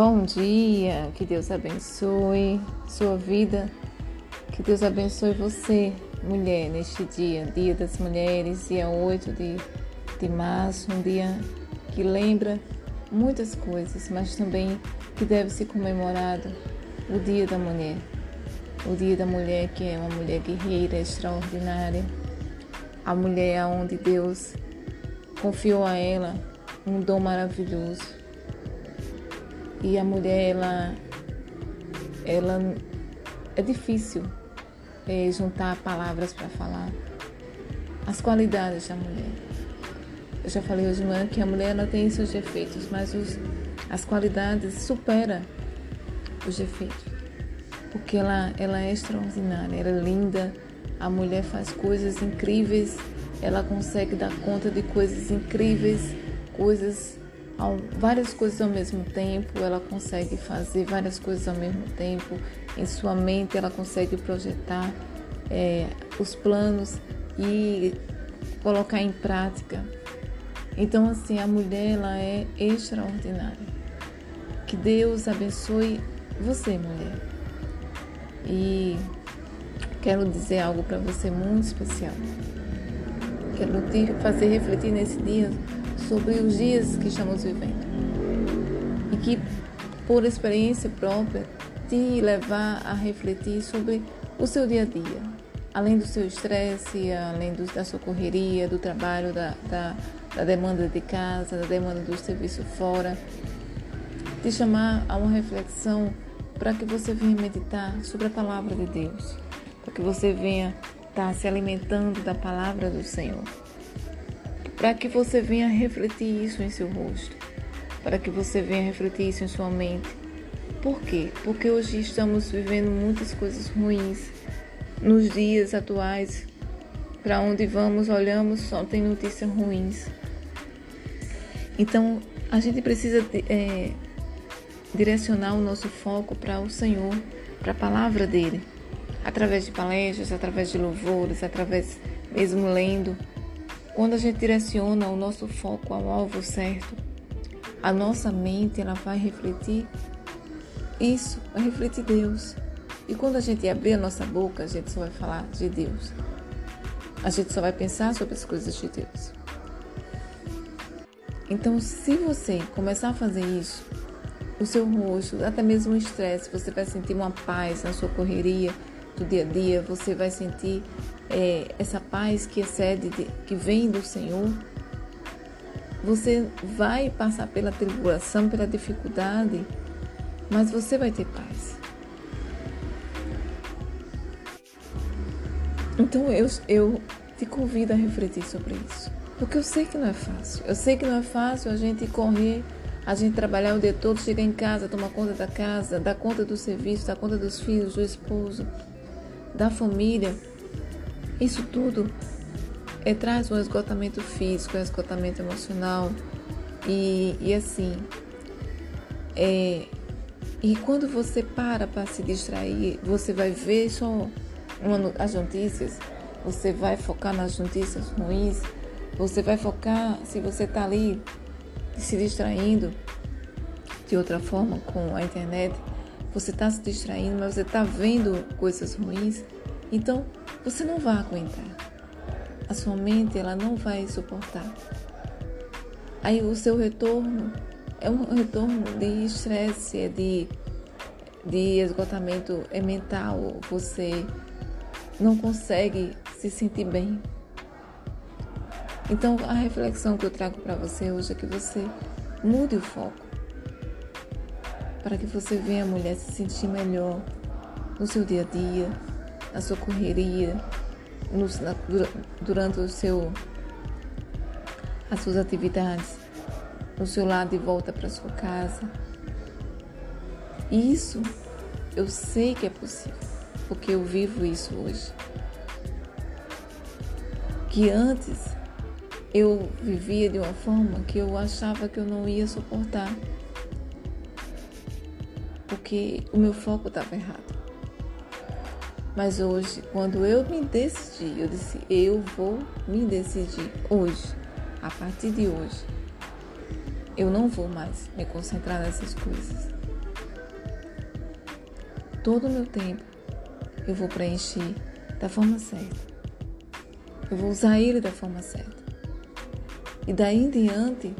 Bom dia, que Deus abençoe sua vida, que Deus abençoe você, mulher, neste dia, Dia das Mulheres, dia 8 de, de março, um dia que lembra muitas coisas, mas também que deve ser comemorado o Dia da Mulher. O Dia da Mulher, que é uma mulher guerreira, extraordinária, a mulher aonde Deus confiou a ela um dom maravilhoso e a mulher, ela, ela é difícil é, juntar palavras para falar as qualidades da mulher. Eu já falei hoje de manhã que a mulher ela tem seus defeitos, mas os, as qualidades supera os defeitos. Porque ela, ela é extraordinária, ela é linda, a mulher faz coisas incríveis, ela consegue dar conta de coisas incríveis, coisas várias coisas ao mesmo tempo, ela consegue fazer várias coisas ao mesmo tempo. Em sua mente, ela consegue projetar é, os planos e colocar em prática. Então, assim, a mulher ela é extraordinária. Que Deus abençoe você, mulher. E quero dizer algo para você muito especial. Quero te fazer refletir nesse dia sobre os dias que estamos vivendo. E que, por experiência própria, te levar a refletir sobre o seu dia a dia, além do seu estresse, além do, da sua correria, do trabalho, da, da, da demanda de casa, da demanda do serviço fora, te chamar a uma reflexão para que você venha meditar sobre a palavra de Deus, para que você venha estar se alimentando da palavra do Senhor para que você venha refletir isso em seu rosto, para que você venha refletir isso em sua mente. Por quê? Porque hoje estamos vivendo muitas coisas ruins. Nos dias atuais, para onde vamos, olhamos, só tem notícias ruins. Então, a gente precisa é, direcionar o nosso foco para o Senhor, para a palavra dele, através de palestras, através de louvores, através mesmo lendo quando a gente direciona o nosso foco ao alvo certo, a nossa mente ela vai refletir isso, vai refletir Deus. E quando a gente abrir a nossa boca, a gente só vai falar de Deus. A gente só vai pensar sobre as coisas de Deus. Então, se você começar a fazer isso, o seu rosto, até mesmo o estresse, você vai sentir uma paz na sua correria do dia a dia, você vai sentir é, essa paz que excede, de, que vem do Senhor, você vai passar pela tribulação, pela dificuldade, mas você vai ter paz. Então eu, eu te convido a refletir sobre isso. Porque eu sei que não é fácil. Eu sei que não é fácil a gente correr, a gente trabalhar o dia todo, chegar em casa, tomar conta da casa, dar conta do serviço, dar conta dos filhos, do esposo, da família. Isso tudo é, traz um esgotamento físico, um esgotamento emocional e, e assim. É, e quando você para para se distrair, você vai ver só uma, as notícias, você vai focar nas notícias ruins, você vai focar se você está ali se distraindo de outra forma com a internet, você está se distraindo, mas você está vendo coisas ruins. Então, você não vai aguentar. A sua mente ela não vai suportar. Aí o seu retorno é um retorno de estresse, é de, de esgotamento é mental. Você não consegue se sentir bem. Então a reflexão que eu trago para você hoje é que você mude o foco para que você venha, mulher, se sentir melhor no seu dia a dia, na sua correria, na, durante o seu, as suas atividades, no seu lado de volta para sua casa. E isso eu sei que é possível, porque eu vivo isso hoje. Que antes eu vivia de uma forma que eu achava que eu não ia suportar, porque o meu foco estava errado. Mas hoje, quando eu me decidi, eu disse: eu vou me decidir hoje, a partir de hoje. Eu não vou mais me concentrar nessas coisas. todo o meu tempo eu vou preencher da forma certa. Eu vou usar ele da forma certa. E daí em diante,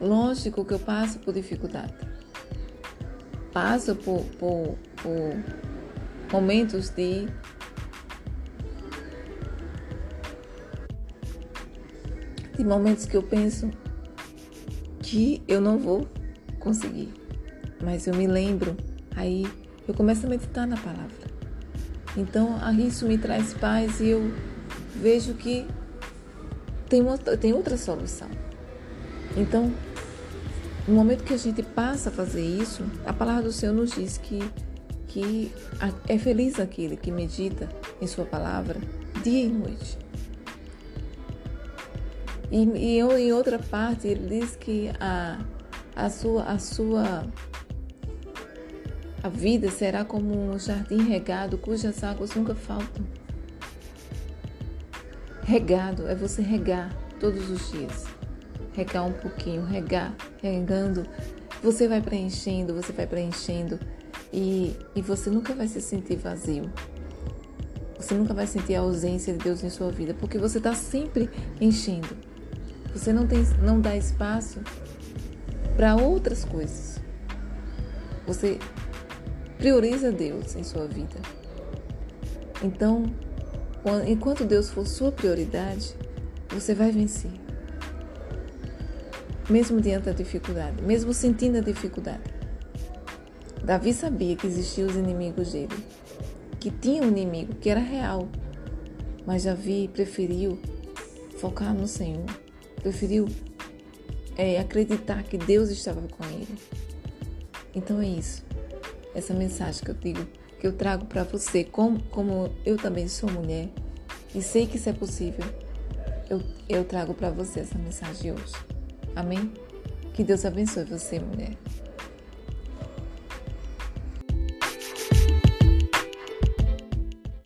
lógico que eu passo por dificuldade. Passo por, por, por momentos de de momentos que eu penso que eu não vou conseguir. Mas eu me lembro, aí eu começo a meditar na palavra. Então, isso me traz paz e eu vejo que tem, outra, tem outra solução. Então, no momento que a gente passa a fazer isso, a palavra do Senhor nos diz que, que é feliz aquele que medita em Sua palavra dia e noite. E, e em outra parte, ele diz que a, a, sua, a sua a vida será como um jardim regado cujas águas nunca faltam. Regado é você regar todos os dias. Regar um pouquinho, regar, regando. Você vai preenchendo, você vai preenchendo e, e você nunca vai se sentir vazio. Você nunca vai sentir a ausência de Deus em sua vida, porque você está sempre enchendo. Você não, tem, não dá espaço para outras coisas. Você Prioriza Deus em sua vida. Então, enquanto Deus for sua prioridade, você vai vencer. Mesmo diante da dificuldade, mesmo sentindo a dificuldade. Davi sabia que existiam os inimigos dele, que tinha um inimigo que era real, mas Davi preferiu focar no Senhor, preferiu é, acreditar que Deus estava com ele. Então é isso essa mensagem que eu digo, que eu trago para você, como, como eu também sou mulher e sei que isso é possível, eu, eu trago para você essa mensagem hoje. Amém? Que Deus abençoe você, mulher.